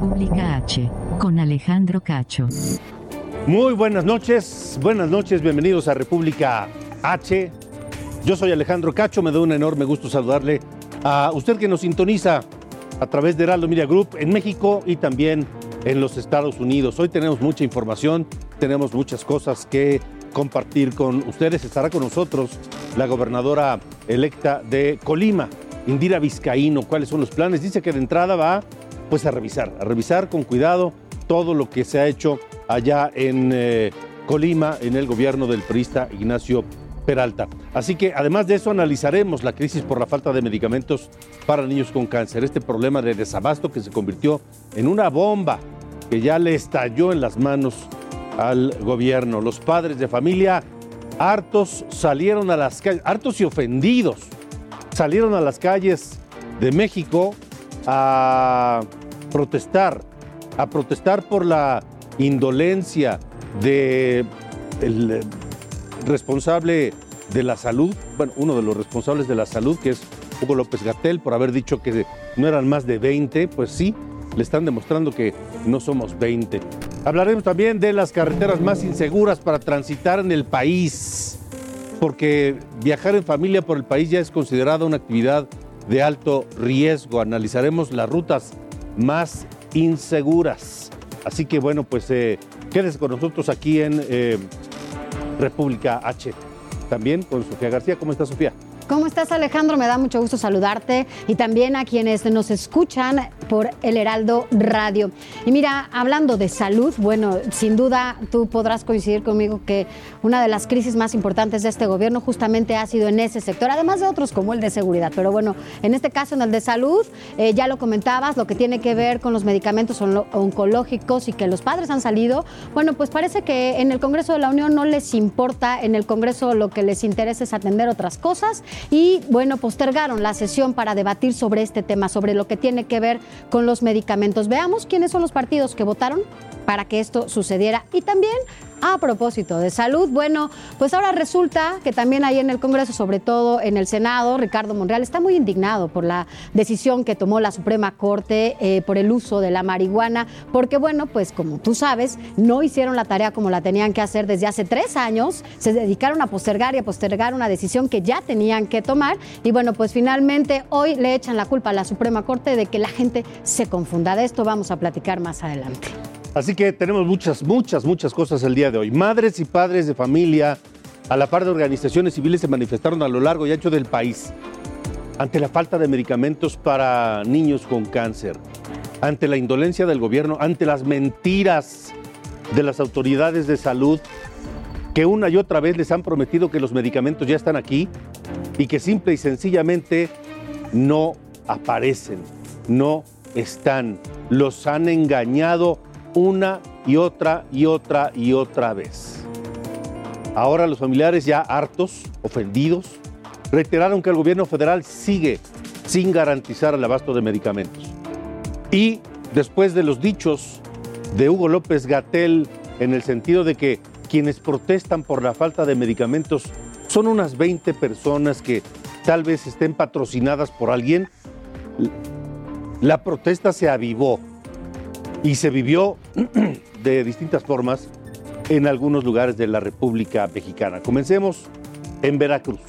República H, con Alejandro Cacho. Muy buenas noches, buenas noches, bienvenidos a República H. Yo soy Alejandro Cacho, me da un enorme gusto saludarle a usted que nos sintoniza a través de Heraldo Media Group en México y también en los Estados Unidos. Hoy tenemos mucha información, tenemos muchas cosas que compartir con ustedes. Estará con nosotros la gobernadora electa de Colima, Indira Vizcaíno. ¿Cuáles son los planes? Dice que de entrada va pues a revisar, a revisar con cuidado todo lo que se ha hecho allá en eh, Colima, en el gobierno del priista Ignacio Peralta. Así que además de eso analizaremos la crisis por la falta de medicamentos para niños con cáncer, este problema de desabasto que se convirtió en una bomba que ya le estalló en las manos al gobierno. Los padres de familia hartos salieron a las calles, hartos y ofendidos, salieron a las calles de México a protestar, a protestar por la indolencia de el responsable de la salud, bueno, uno de los responsables de la salud, que es Hugo López Gatel, por haber dicho que no eran más de 20, pues sí, le están demostrando que no somos 20. Hablaremos también de las carreteras más inseguras para transitar en el país, porque viajar en familia por el país ya es considerada una actividad de alto riesgo. Analizaremos las rutas más inseguras. Así que bueno, pues eh, quédese con nosotros aquí en eh, República H. También con Sofía García. ¿Cómo está Sofía? ¿Cómo estás Alejandro? Me da mucho gusto saludarte y también a quienes nos escuchan por el Heraldo Radio. Y mira, hablando de salud, bueno, sin duda tú podrás coincidir conmigo que una de las crisis más importantes de este gobierno justamente ha sido en ese sector, además de otros como el de seguridad. Pero bueno, en este caso, en el de salud, eh, ya lo comentabas, lo que tiene que ver con los medicamentos oncológicos y que los padres han salido. Bueno, pues parece que en el Congreso de la Unión no les importa, en el Congreso lo que les interesa es atender otras cosas y bueno, postergaron la sesión para debatir sobre este tema, sobre lo que tiene que ver con los medicamentos. Veamos quiénes son los partidos que votaron para que esto sucediera y también a propósito de salud, bueno, pues ahora resulta que también ahí en el Congreso, sobre todo en el Senado, Ricardo Monreal está muy indignado por la decisión que tomó la Suprema Corte eh, por el uso de la marihuana, porque bueno, pues como tú sabes, no hicieron la tarea como la tenían que hacer desde hace tres años, se dedicaron a postergar y a postergar una decisión que ya tenían que tomar y bueno, pues finalmente hoy le echan la culpa a la Suprema Corte de que la gente se confunda. De esto vamos a platicar más adelante. Así que tenemos muchas, muchas, muchas cosas el día de hoy. Madres y padres de familia, a la par de organizaciones civiles, se manifestaron a lo largo y ancho del país ante la falta de medicamentos para niños con cáncer, ante la indolencia del gobierno, ante las mentiras de las autoridades de salud que una y otra vez les han prometido que los medicamentos ya están aquí y que simple y sencillamente no aparecen, no están. Los han engañado una y otra y otra y otra vez. Ahora los familiares ya hartos, ofendidos, reiteraron que el gobierno federal sigue sin garantizar el abasto de medicamentos. Y después de los dichos de Hugo López Gatel en el sentido de que quienes protestan por la falta de medicamentos son unas 20 personas que tal vez estén patrocinadas por alguien, la protesta se avivó y se vivió de distintas formas en algunos lugares de la República Mexicana. Comencemos en Veracruz.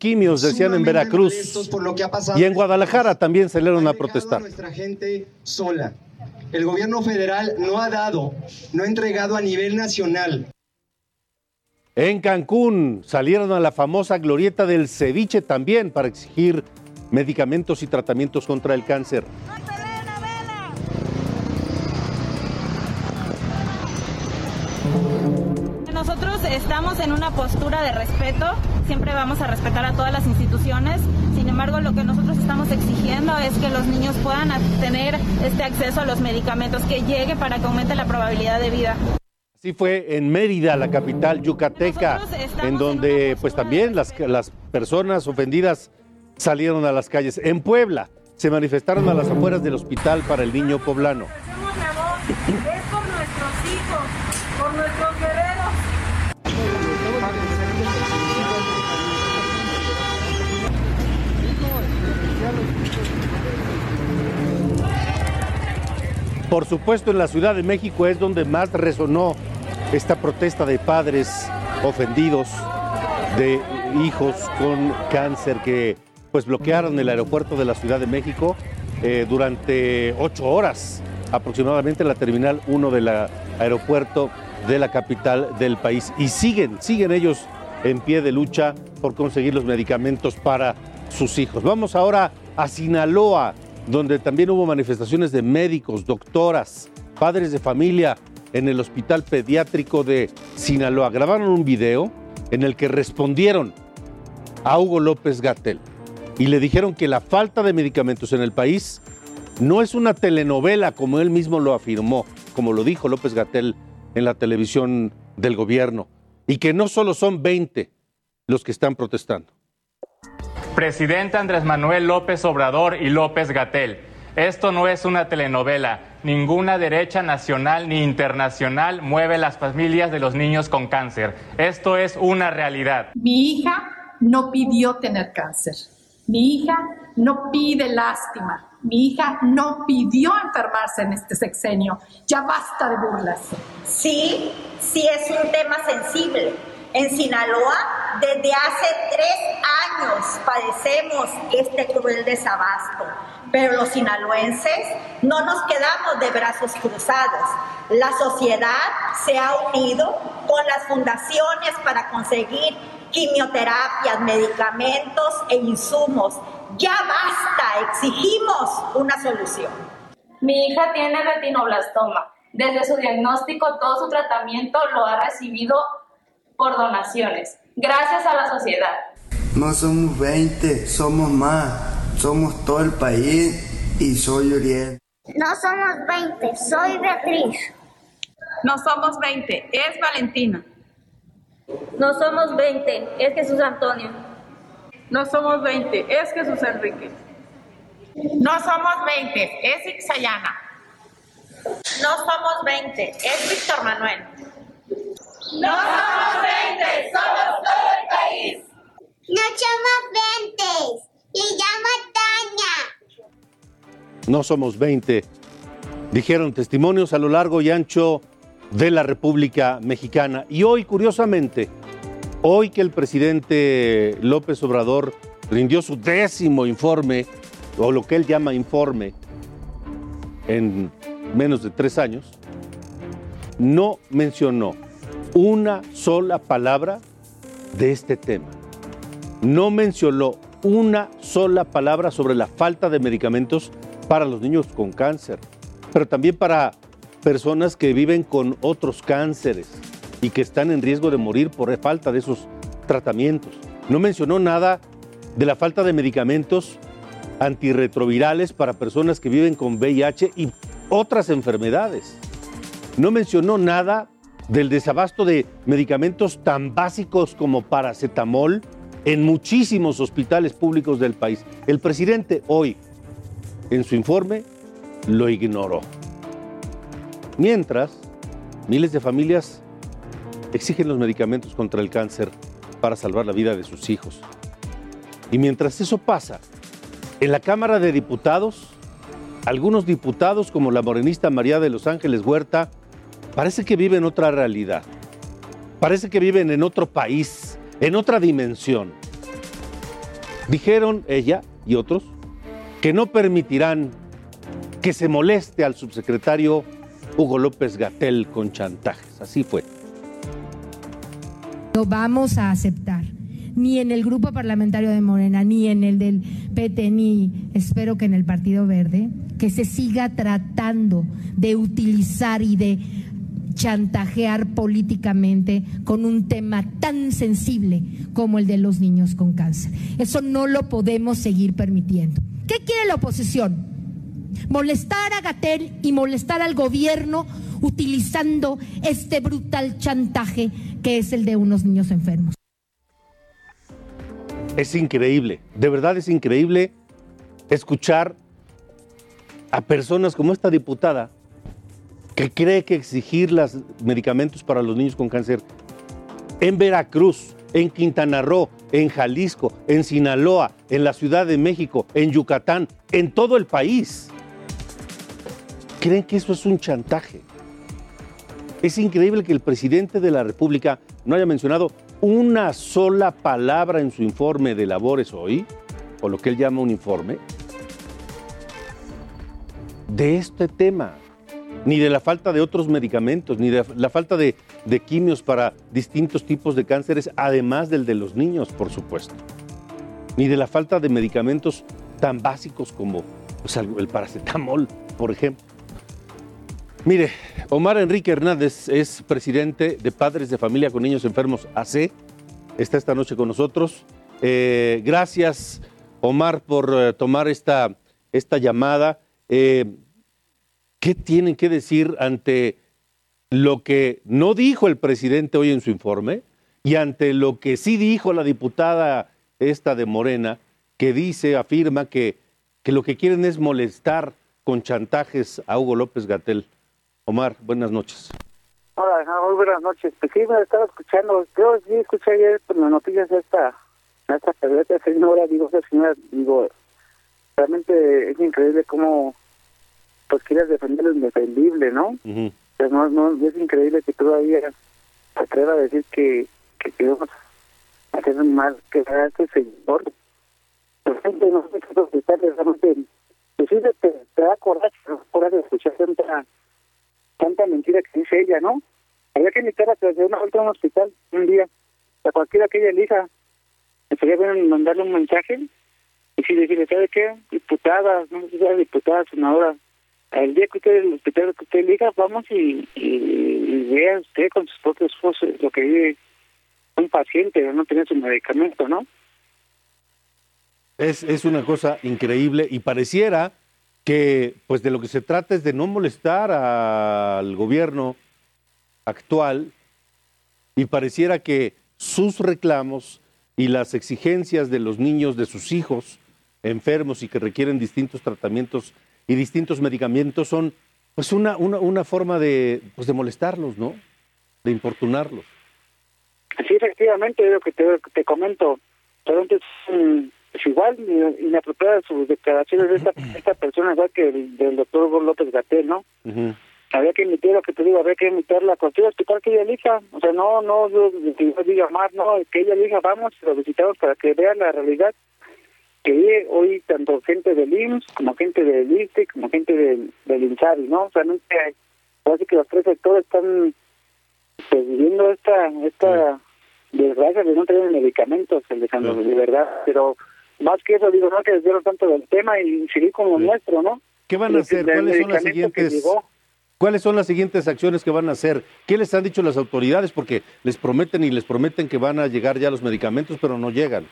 Quimios, decían en Veracruz. y en Guadalajara también salieron a protestar. nuestra gente sola. el gobierno federal no ha dado, no ha entregado a nivel nacional. En Cancún salieron a la famosa glorieta del ceviche también para exigir medicamentos y tratamientos contra el cáncer. Una postura de respeto, siempre vamos a respetar a todas las instituciones, sin embargo lo que nosotros estamos exigiendo es que los niños puedan tener este acceso a los medicamentos, que llegue para que aumente la probabilidad de vida. Así fue en Mérida, la capital yucateca, en donde pues también las, las personas ofendidas salieron a las calles. En Puebla se manifestaron a las afueras del hospital para el niño poblano. Por supuesto, en la Ciudad de México es donde más resonó esta protesta de padres ofendidos, de hijos con cáncer que pues bloquearon el aeropuerto de la Ciudad de México eh, durante ocho horas aproximadamente la terminal 1 del aeropuerto de la capital del país. Y siguen, siguen ellos en pie de lucha por conseguir los medicamentos para sus hijos. Vamos ahora a Sinaloa, donde también hubo manifestaciones de médicos, doctoras, padres de familia en el hospital pediátrico de Sinaloa. Grabaron un video en el que respondieron a Hugo López Gatel y le dijeron que la falta de medicamentos en el país no es una telenovela como él mismo lo afirmó, como lo dijo López Gatel en la televisión del gobierno, y que no solo son 20 los que están protestando. Presidente Andrés Manuel López Obrador y López Gatel, esto no es una telenovela. Ninguna derecha nacional ni internacional mueve las familias de los niños con cáncer. Esto es una realidad. Mi hija no pidió tener cáncer. Mi hija no pide lástima. Mi hija no pidió enfermarse en este sexenio. Ya basta de burlas. Sí, sí es un tema sensible. En Sinaloa, desde hace tres años padecemos este cruel desabasto, pero los sinaloenses no nos quedamos de brazos cruzados. La sociedad se ha unido con las fundaciones para conseguir quimioterapias, medicamentos e insumos. Ya basta, exigimos una solución. Mi hija tiene retinoblastoma. Desde su diagnóstico, todo su tratamiento lo ha recibido por donaciones, gracias a la sociedad. No somos 20, somos más. Somos todo el país y soy Uriel. No somos 20, soy Beatriz. No somos 20, es Valentina. No somos 20, es Jesús Antonio. No somos 20, es Jesús Enrique. No somos 20, es Ixayana. No somos 20, es Víctor Manuel. No somos 20, somos todo el país. No somos 20, le llamo Tania. No somos 20, dijeron testimonios a lo largo y ancho de la República Mexicana. Y hoy, curiosamente, hoy que el presidente López Obrador rindió su décimo informe, o lo que él llama informe, en menos de tres años, no mencionó una sola palabra de este tema. No mencionó una sola palabra sobre la falta de medicamentos para los niños con cáncer, pero también para personas que viven con otros cánceres y que están en riesgo de morir por falta de esos tratamientos. No mencionó nada de la falta de medicamentos antirretrovirales para personas que viven con VIH y otras enfermedades. No mencionó nada del desabasto de medicamentos tan básicos como paracetamol en muchísimos hospitales públicos del país. El presidente hoy, en su informe, lo ignoró. Mientras, miles de familias exigen los medicamentos contra el cáncer para salvar la vida de sus hijos. Y mientras eso pasa, en la Cámara de Diputados, algunos diputados como la morenista María de Los Ángeles Huerta, parece que viven otra realidad. Parece que viven en otro país, en otra dimensión. Dijeron ella y otros que no permitirán que se moleste al subsecretario Hugo López Gatel con chantajes. Así fue. No vamos a aceptar, ni en el grupo parlamentario de Morena, ni en el del PT, ni espero que en el Partido Verde, que se siga tratando de utilizar y de chantajear políticamente con un tema tan sensible como el de los niños con cáncer. Eso no lo podemos seguir permitiendo. ¿Qué quiere la oposición? Molestar a Gatel y molestar al gobierno utilizando este brutal chantaje que es el de unos niños enfermos. Es increíble, de verdad es increíble escuchar a personas como esta diputada que cree que exigir los medicamentos para los niños con cáncer en Veracruz, en Quintana Roo, en Jalisco, en Sinaloa, en la Ciudad de México, en Yucatán, en todo el país, creen que eso es un chantaje. Es increíble que el presidente de la República no haya mencionado una sola palabra en su informe de labores hoy, o lo que él llama un informe, de este tema, ni de la falta de otros medicamentos, ni de la falta de, quimios para distintos tipos de cánceres, además del de los niños, por supuesto, ni de la falta de medicamentos tan básicos como el paracetamol, por ejemplo. Mire, Omar Enrique Hernández es presidente de Padres de Familia con Niños Enfermos AC. Está esta noche con nosotros. Eh, gracias, Omar, por eh, tomar esta, esta llamada. Eh, ¿Qué tienen que decir ante lo que no dijo el presidente hoy en su informe y ante lo que sí dijo la diputada esta de Morena, que dice, afirma que, que lo que quieren es molestar con chantajes a Hugo López Gatel? Omar, buenas noches. Hola, muy buenas noches. Pues sí, me estaba escuchando. Yo sí escuché ayer por las noticias esta, esta señora, digo, esa señora, digo, realmente es increíble cómo pues quieres defender lo indefendible, ¿no? pues no, no, es increíble que todavía se atreva a decir que, que queremos hacer mal que a este señor. La gente no sé qué realmente, pues te, te da coraje, coraje de escuchar tanta tanta mentira que dice ella, ¿no? Había que invitar a que una vuelta a un hospital un día, a cualquiera que ella elija, estaría bien mandarle un mensaje y si decirle, ¿sabe qué? Diputada, no sé si sea diputada, senadora, el día que usted, el hospital que usted elija, vamos y, y, vea usted con sus propios ojos lo que vive un paciente, no tiene su medicamento, ¿no? Es, es una cosa increíble y pareciera que pues de lo que se trata es de no molestar al gobierno actual y pareciera que sus reclamos y las exigencias de los niños, de sus hijos enfermos y que requieren distintos tratamientos y distintos medicamentos son pues una, una, una forma de, pues de molestarlos, ¿no? De importunarlos. Sí, efectivamente, lo que te, te comento, realmente es pues igual inapropiada sus declaraciones de esta, esta persona, igual que el, del doctor López Gatel, ¿no? Había que emitir lo que te digo, había que emitir la cualquier hospital que ella elija, o sea, no, no, yo, diga más, no, que ella elija, vamos, lo visitamos para que vean la realidad que hoy tanto gente del IMSS como gente del ISTE como gente del, del INSABI, ¿no? O sea, no parece que los tres sectores están pues, viviendo esta esta desgracia de no tener medicamentos, Alejandro, de verdad, pero más que eso, digo, no que desviaron tanto del tema y seguir como nuestro, ¿no? ¿Qué van a hacer? ¿Cuáles son las siguientes? ¿Cuáles son las siguientes acciones que van a hacer? ¿Qué les han dicho las autoridades? Porque les prometen y les prometen que van a llegar ya los medicamentos, pero no llegan.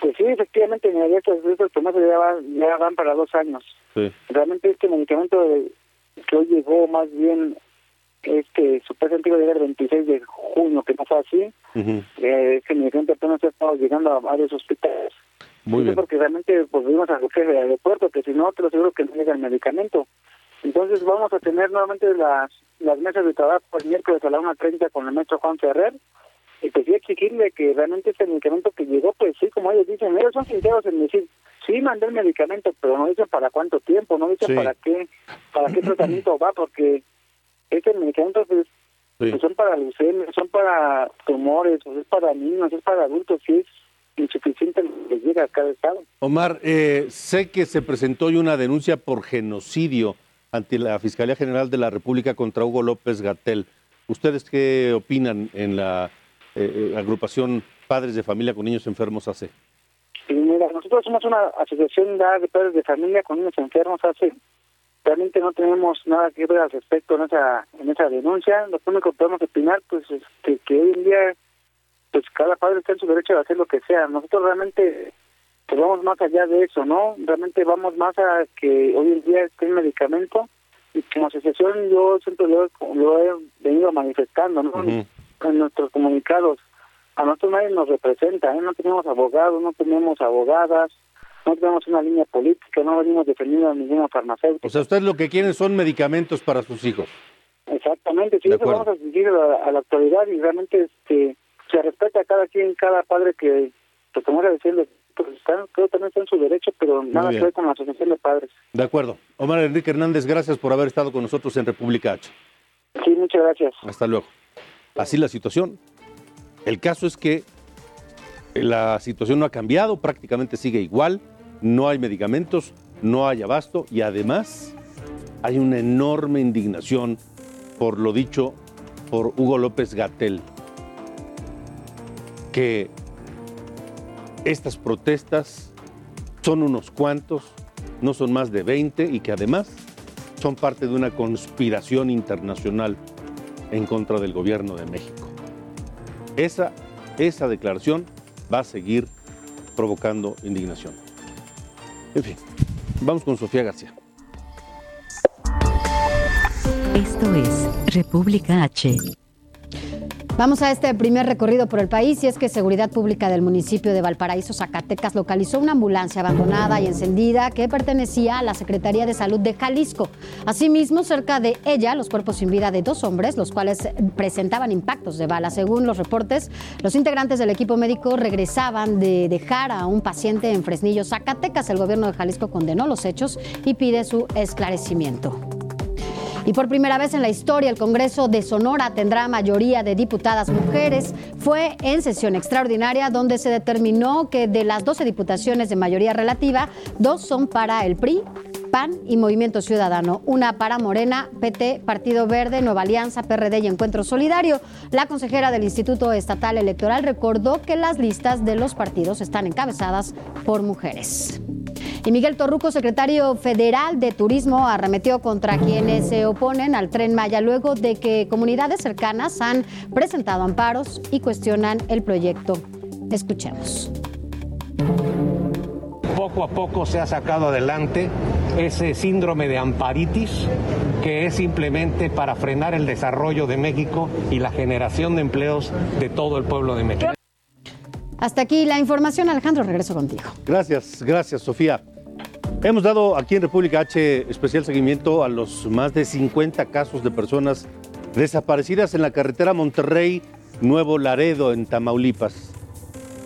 Pues sí, efectivamente, estos, estos promesas ya van, ya van para dos años. Realmente este medicamento que hoy llegó más bien, este supuestamente iba a llegar el 26 de junio, que no fue así. eh, este medicamento apenas ha estado llegando a varios hospitales. Muy bien. Porque realmente pues vimos al jefe del aeropuerto, que si no, te lo aseguro que no llega el medicamento. Entonces vamos a tener nuevamente las las mesas de trabajo el miércoles a la 1.30 con el maestro Juan Ferrer y pues sí exigirle que realmente este medicamento que ellos son sinceros en decir, sí mandé el medicamento, pero no dicen para cuánto tiempo, no dicen para qué para qué tratamiento va, porque este medicamento pues, pues son para leucemia, son para tumores, pues es para niños, es para adultos, sí es insuficiente que llega a cada estado. Omar, eh, sé que se presentó hoy una denuncia por genocidio ante la Fiscalía General de la República contra Hugo López Gatel. ¿Ustedes qué opinan en la eh, eh, agrupación Padres de Familia con Niños Enfermos AC? Sí, mira, nosotros somos una asociación de padres de familia con niños enfermos hace realmente no tenemos nada que ver al respecto en esa en esa denuncia. Lo único que podemos opinar pues es que, que hoy en día pues cada padre está en su derecho de hacer lo que sea. Nosotros realmente pues vamos más allá de eso no realmente vamos más a que hoy en día esté el medicamento. Y como asociación yo siempre lo, lo he venido manifestando no en nuestros comunicados a nosotros nadie nos representa, ¿eh? no tenemos abogados, no tenemos abogadas, no tenemos una línea política, no venimos defendiendo a ninguna farmacéutica. O sea, ustedes lo que quieren son medicamentos para sus hijos. Exactamente, sí, eso vamos a seguir a, la actualidad y realmente este, se respeta a cada quien, cada padre que, pues como era diciendo, pues están, creo que también está en su derecho, pero nada que ver con la asociación de padres. De acuerdo. Omar Enrique Hernández, gracias por haber estado con nosotros en República H. Sí, muchas gracias. Hasta luego. Así la situación. El caso es que la situación no ha cambiado, prácticamente sigue igual, no hay medicamentos, no hay abasto y además hay una enorme indignación por lo dicho por Hugo López Gatel, que estas protestas son unos cuantos, no son más de 20 y que además son parte de una conspiración internacional en contra del gobierno de México. Esa, esa declaración va a seguir provocando indignación. En fin, vamos con Sofía García. Esto es República H. Vamos a este primer recorrido por el país y es que Seguridad Pública del municipio de Valparaíso, Zacatecas, localizó una ambulancia abandonada y encendida que pertenecía a la Secretaría de Salud de Jalisco. Asimismo, cerca de ella, los cuerpos sin vida de dos hombres, los cuales presentaban impactos de bala. Según los reportes, los integrantes del equipo médico regresaban de dejar a un paciente en Fresnillo, Zacatecas. El gobierno de Jalisco condenó los hechos y pide su esclarecimiento. Y por primera vez en la historia, el Congreso de Sonora tendrá mayoría de diputadas mujeres. Fue en sesión extraordinaria donde se determinó que de las 12 diputaciones de mayoría relativa, dos son para el PRI, PAN y Movimiento Ciudadano, una para Morena, PT, Partido Verde, Nueva Alianza, PRD y Encuentro Solidario. La consejera del Instituto Estatal Electoral recordó que las listas de los partidos están encabezadas por mujeres. Y Miguel Torruco, secretario federal de Turismo, arremetió contra quienes se oponen al tren Maya luego de que comunidades cercanas han presentado amparos y cuestionan el proyecto. Escuchemos. Poco a poco se ha sacado adelante ese síndrome de amparitis que es simplemente para frenar el desarrollo de México y la generación de empleos de todo el pueblo de México. Hasta aquí la información. Alejandro, regreso contigo. Gracias, gracias, Sofía. Hemos dado aquí en República H especial seguimiento a los más de 50 casos de personas desaparecidas en la carretera Monterrey Nuevo Laredo en Tamaulipas.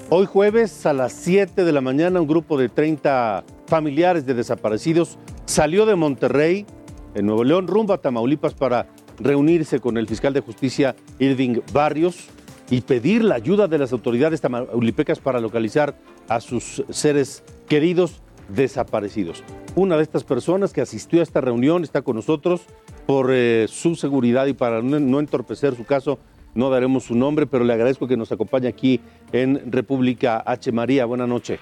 Hoy jueves a las 7 de la mañana un grupo de 30 familiares de desaparecidos salió de Monterrey en Nuevo León rumbo a Tamaulipas para reunirse con el fiscal de justicia Irving Barrios y pedir la ayuda de las autoridades tamaulipecas para localizar a sus seres queridos desaparecidos. Una de estas personas que asistió a esta reunión está con nosotros por eh, su seguridad y para no, entorpecer su caso, no daremos su nombre, pero le agradezco que nos acompañe aquí en República H. María. Buenas noches.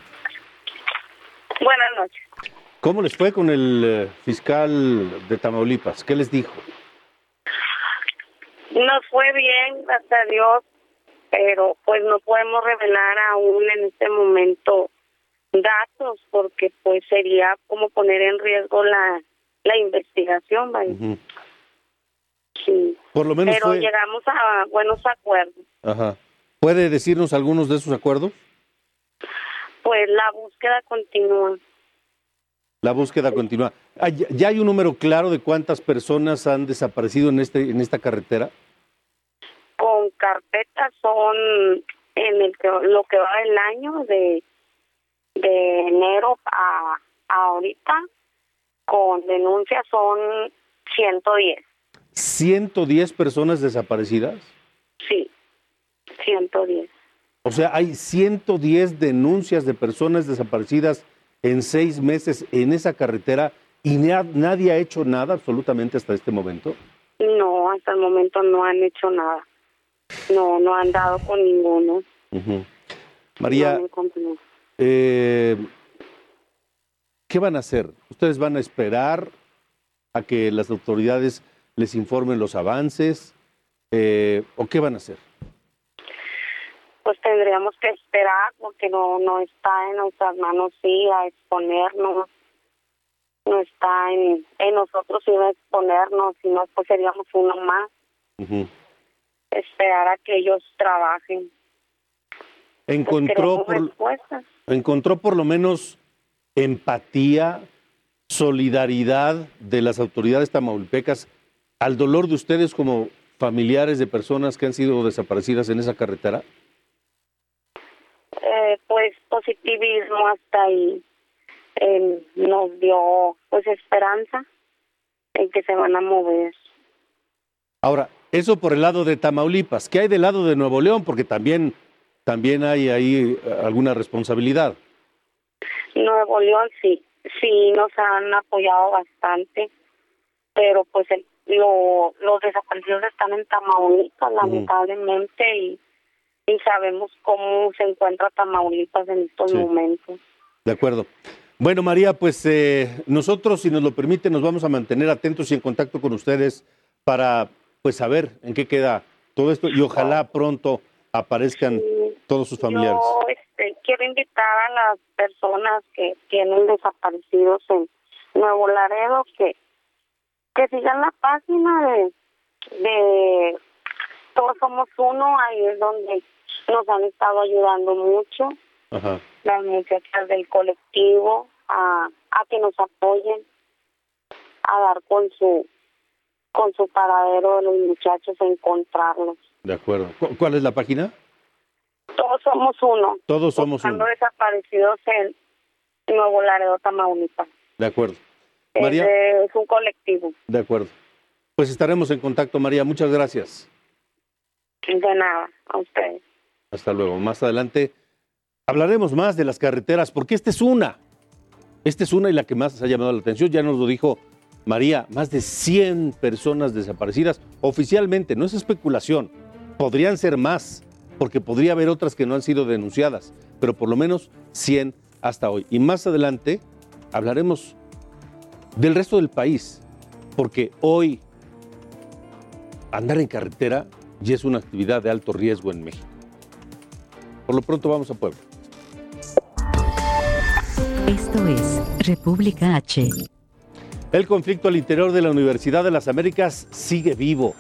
Buenas noches. ¿Cómo les fue con el eh, fiscal de Tamaulipas? ¿Qué les dijo? Nos fue bien, gracias a Dios, pero pues no podemos revelar aún en este momento datos porque pues sería como poner en riesgo la, la investigación, Sí. Por lo menos Pero llegamos a buenos acuerdos. Ajá. ¿Puede decirnos algunos de esos acuerdos? Pues la búsqueda continúa. La búsqueda continúa. ¿Ya hay un número claro de cuántas personas han desaparecido en este en esta carretera? Con carpetas son en el que, lo que va el año de de enero a, ahorita con denuncias son 110. ¿110 personas desaparecidas? Sí, 110. O sea, hay 110 denuncias de personas desaparecidas en seis meses en esa carretera y nadie ha hecho nada absolutamente hasta este momento. No, hasta el momento no han hecho nada. No, no han dado con ninguno. María, eh, ¿qué van a hacer? ¿Ustedes van a esperar a que las autoridades les informen los avances? Eh, ¿O qué van a hacer? Pues tendríamos que esperar porque no, no está en nuestras manos, sí, a exponernos. No está en, en nosotros, sino exponernos, si no, pues seríamos uno más. Esperar a que ellos trabajen. Encontró, pues por, encontró por lo menos empatía, solidaridad de las autoridades tamaulpecas al dolor de ustedes como familiares de personas que han sido desaparecidas en esa carretera? Eh, pues positivismo hasta ahí eh, nos dio pues esperanza en que se van a mover. Ahora, eso por el lado de Tamaulipas. ¿Qué hay del lado de Nuevo León? Porque también, también hay ahí eh, alguna responsabilidad. Nuevo León sí, sí nos han apoyado bastante, pero pues el, lo, los desaparecidos están en Tamaulipas, lamentablemente, y, y sabemos cómo se encuentra Tamaulipas en estos momentos. De acuerdo. Bueno, María, pues eh, nosotros, si nos lo permite, nos vamos a mantener atentos y en contacto con ustedes para pues saber en qué queda todo esto y ojalá pronto aparezcan todos sus familiares. Yo este, quiero invitar a las personas que tienen desaparecidos en Nuevo Laredo que que sigan la página de, de Todos Somos Uno, ahí es donde nos han estado ayudando mucho las muchachas del colectivo a, a que nos apoyen a dar con su con su paradero de los muchachos a encontrarlos. De acuerdo. ¿Cuál es la página? Todos somos uno. Todos somos uno. desaparecidos en Nuevo Laredo, Tamaulipas. De acuerdo. María. Es, un colectivo. De acuerdo. Pues estaremos en contacto, María. Muchas gracias. De nada, a ustedes. Hasta luego. Más adelante hablaremos más de las carreteras, porque esta es una. Esta es una y la que más ha llamado la atención. Ya nos lo dijo María, más de 100 personas desaparecidas oficialmente. No es especulación. Podrían ser más, porque podría haber otras que no han sido denunciadas, pero por lo menos 100 hasta hoy. Y más adelante hablaremos del resto del país, porque hoy andar en carretera ya es una actividad de alto riesgo en México. Por lo pronto vamos a Puebla. Esto es República H. El conflicto al interior de la Universidad de las Américas sigue vivo.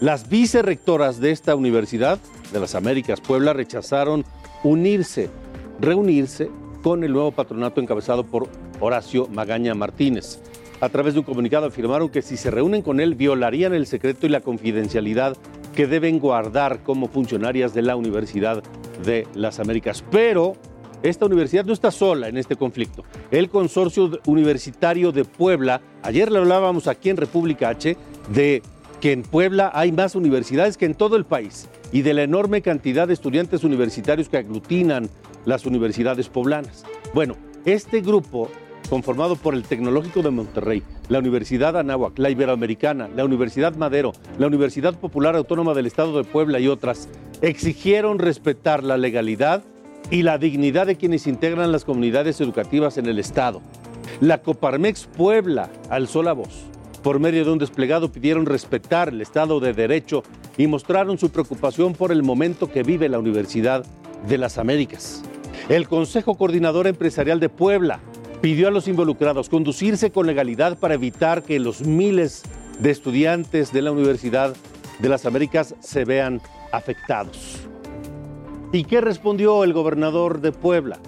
Las vicerrectoras de esta Universidad de las Américas Puebla rechazaron unirse, reunirse con el nuevo patronato encabezado por Horacio Magaña Martínez. A través de un comunicado afirmaron que si se reúnen con él violarían el secreto y la confidencialidad que deben guardar como funcionarias de la Universidad de las Américas. Pero esta universidad no está sola en este conflicto. El Consorcio Universitario de Puebla, ayer le hablábamos aquí en República H de que en Puebla hay más universidades que en todo el país y de la enorme cantidad de estudiantes universitarios que aglutinan las universidades poblanas. Bueno, este grupo conformado por el Tecnológico de Monterrey, la Universidad Anáhuac, la Iberoamericana, la Universidad Madero, la Universidad Popular Autónoma del Estado de Puebla y otras, exigieron respetar la legalidad y la dignidad de quienes integran las comunidades educativas en el Estado. La Coparmex Puebla alzó la voz. Por medio de un desplegado pidieron respetar el Estado de Derecho y mostraron su preocupación por el momento que vive la Universidad de las Américas. El Consejo Coordinador Empresarial de Puebla pidió a los involucrados conducirse con legalidad para evitar que los miles de estudiantes de la Universidad de las Américas se vean afectados. ¿Y qué respondió el gobernador de Puebla?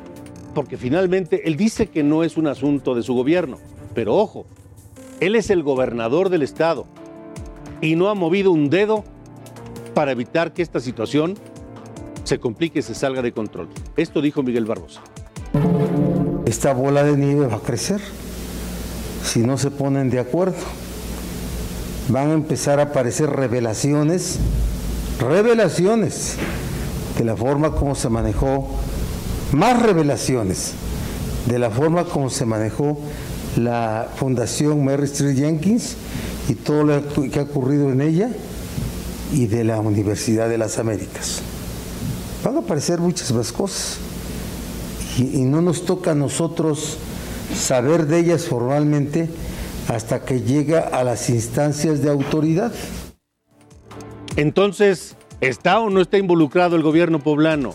Porque finalmente él dice que no es un asunto de su gobierno, pero ojo, él es el gobernador del estado y no ha movido un dedo para evitar que esta situación se complique y se salga de control. Esto dijo Miguel Barbosa esta bola de nieve va a crecer si no se ponen de acuerdo. Van a empezar a aparecer revelaciones, revelaciones de la forma como se manejó, más revelaciones de la forma como se manejó la Fundación Mary Street Jenkins y todo lo que ha ocurrido en ella y de la Universidad de las Américas. Van a aparecer muchas más cosas y, y no nos toca a nosotros saber de ellas formalmente hasta que llega a las instancias de autoridad. Entonces, ¿está o no está involucrado el gobierno poblano?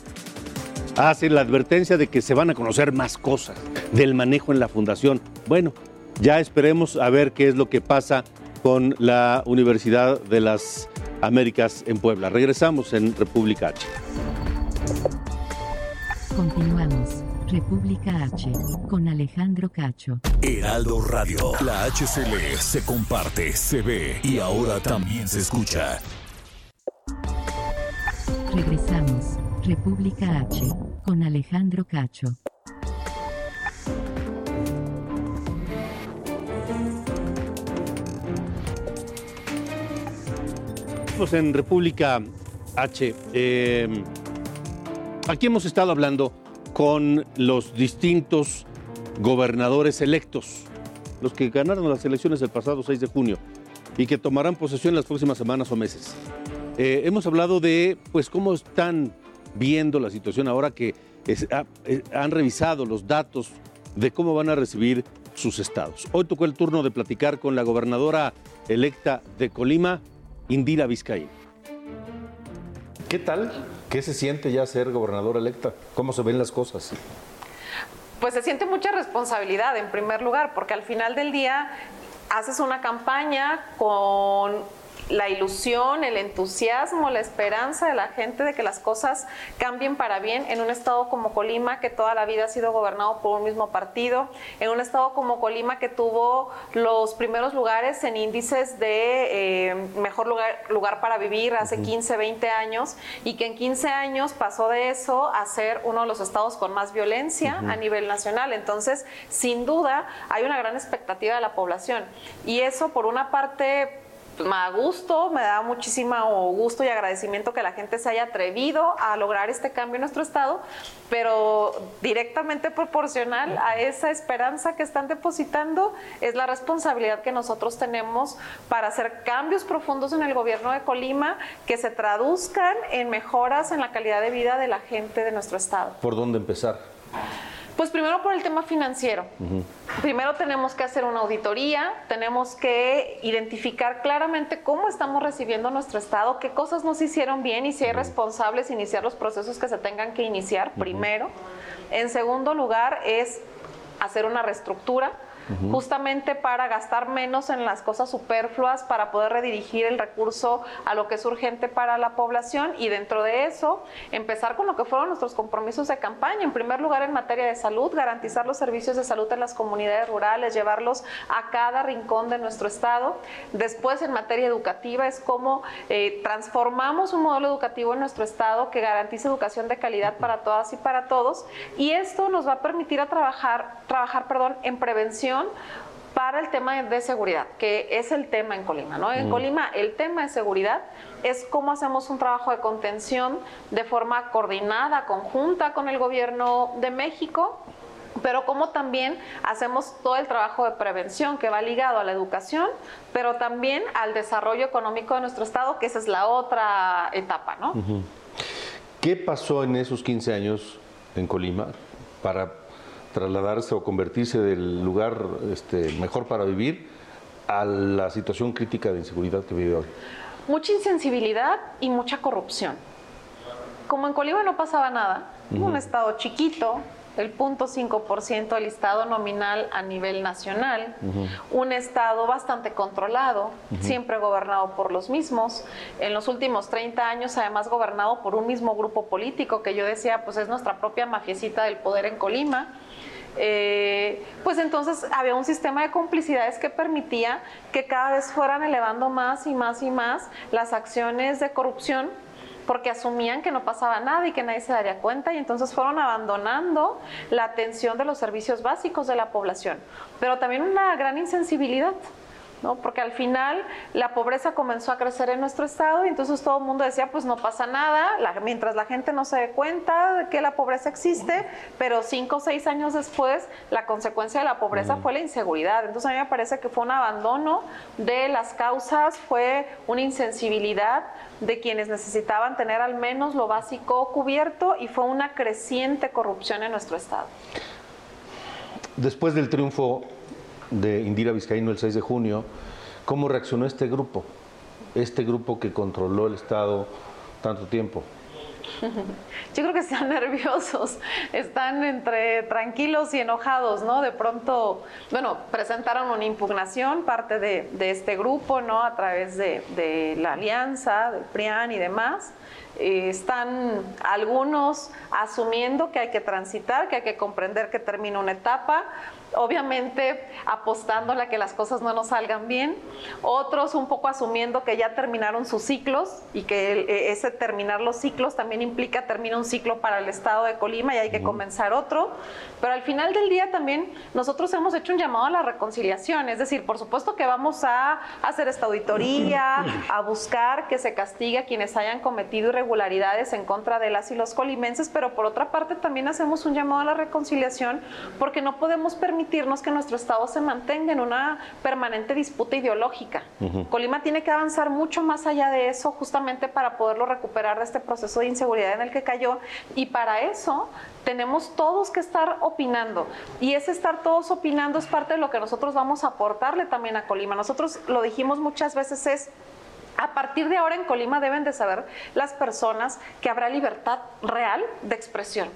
Hace la advertencia de que se van a conocer más cosas del manejo en la fundación. Bueno, ya esperemos a ver qué es lo que pasa con la Universidad de las Américas en Puebla. Regresamos en República H. Continuamos. República H con Alejandro Cacho. Heraldo Radio. La HCL se comparte, se ve y ahora también se escucha. Regresamos. República H con Alejandro Cacho. Estamos en República H. Eh, aquí hemos estado hablando con los distintos gobernadores electos, los que ganaron las elecciones el pasado 6 de junio y que tomarán posesión en las próximas semanas o meses. Eh, hemos hablado de pues cómo están viendo la situación ahora que es, ha, eh, han revisado los datos de cómo van a recibir sus estados. Hoy tocó el turno de platicar con la gobernadora electa de Colima, Indira Vizcaín. ¿Qué tal? ¿Qué se siente ya ser gobernadora electa? ¿Cómo se ven las cosas? Pues se siente mucha responsabilidad en primer lugar, porque al final del día haces una campaña con la ilusión, el entusiasmo, la esperanza de la gente de que las cosas cambien para bien en un estado como Colima, que toda la vida ha sido gobernado por un mismo partido, en un estado como Colima que tuvo los primeros lugares en índices de eh, mejor lugar, lugar, para vivir hace 15, 20 años, y que en 15 años pasó de eso a ser uno de los estados con más violencia a nivel nacional. Entonces, sin duda, hay una gran expectativa de la población. Y eso, por una parte, pues, me da gusto, me da muchísimo gusto y agradecimiento que la gente se haya atrevido a lograr este cambio en nuestro estado, pero directamente proporcional a esa esperanza que están depositando es la responsabilidad que nosotros tenemos para hacer cambios profundos en el gobierno de Colima que se traduzcan en mejoras en la calidad de vida de la gente de nuestro estado. ¿Por dónde empezar? Pues primero por el tema financiero. Primero tenemos que hacer una auditoría, tenemos que identificar claramente cómo estamos recibiendo nuestro Estado, qué cosas nos hicieron bien y si hay responsables iniciar los procesos que se tengan que iniciar primero. En segundo lugar es hacer una reestructura justamente para gastar menos en las cosas superfluas, para poder redirigir el recurso a lo que es urgente para la población y dentro de eso empezar con lo que fueron nuestros compromisos de campaña. En primer lugar, en materia de salud, garantizar los servicios de salud en las comunidades rurales, llevarlos a cada rincón de nuestro estado. Después, en materia educativa, es cómo eh, transformamos un modelo educativo en nuestro estado que garantice educación de calidad para todas y para todos. Y esto nos va a permitir a trabajar, trabajar perdón, en prevención para el tema de seguridad, que es el tema en Colima. ¿no? En Colima el tema de seguridad es cómo hacemos un trabajo de contención de forma coordinada, conjunta con el gobierno de México pero cómo también hacemos todo el trabajo de prevención que va ligado a la educación, pero también al desarrollo económico de nuestro estado, que esa es la otra etapa, ¿no? ¿Qué pasó en esos 15 años en Colima para trasladarse o convertirse del lugar este, mejor para vivir a la situación crítica de inseguridad que vive hoy? Mucha insensibilidad y mucha corrupción. Como en Colima no pasaba nada, un estado chiquito, el 0.5% del estado nominal a nivel nacional, un estado bastante controlado, siempre gobernado por los mismos, en los últimos 30 años además gobernado por un mismo grupo político que yo decía, pues es nuestra propia mafiecita del poder en Colima. Eh, pues entonces había un sistema de complicidades que permitía que cada vez fueran elevando más y más y más las acciones de corrupción porque asumían que no pasaba nada y que nadie se daría cuenta y entonces fueron abandonando la atención de los servicios básicos de la población, pero también una gran insensibilidad ¿no? Porque al final la pobreza comenzó a crecer en nuestro estado y entonces todo el mundo decía, pues no pasa nada, mientras la gente no se dé cuenta de que la pobreza existe, pero cinco o seis años después la consecuencia de la pobreza fue la inseguridad. Entonces a mí me parece que fue un abandono de las causas, fue una insensibilidad de quienes necesitaban tener al menos lo básico cubierto y fue una creciente corrupción en nuestro estado. Después del triunfo de Indira Vizcaíno el 6 de junio, ¿cómo reaccionó este grupo? Este grupo que controló el Estado tanto tiempo. Yo creo que están nerviosos, están entre tranquilos y enojados, ¿no? De pronto, bueno, presentaron una impugnación, parte de, este grupo, ¿no? A través de, de la alianza, del PRIAN y demás. Eh, están algunos asumiendo que hay que transitar, que hay que comprender que termina una etapa, obviamente apostándole a que las cosas no nos salgan bien, otros un poco asumiendo que ya terminaron sus ciclos y que e, ese terminar los ciclos también implica terminar un ciclo para el estado de Colima y hay que comenzar otro, pero al final del día también nosotros hemos hecho un llamado a la reconciliación, es decir, por supuesto que vamos a hacer esta auditoría, a buscar que se castigue a quienes hayan cometido irregularidades en contra de las y los colimenses, pero por otra parte también hacemos un llamado a la reconciliación porque no podemos permitir permitirnos que nuestro Estado se mantenga en una permanente disputa ideológica. Colima tiene que avanzar mucho más allá de eso justamente para poderlo recuperar de este proceso de inseguridad en el que cayó y para eso tenemos todos que estar opinando y ese estar todos opinando es parte de lo que nosotros vamos a aportarle también a Colima. Nosotros lo dijimos muchas veces es a partir de ahora en Colima deben de saber las personas que habrá libertad real de expresión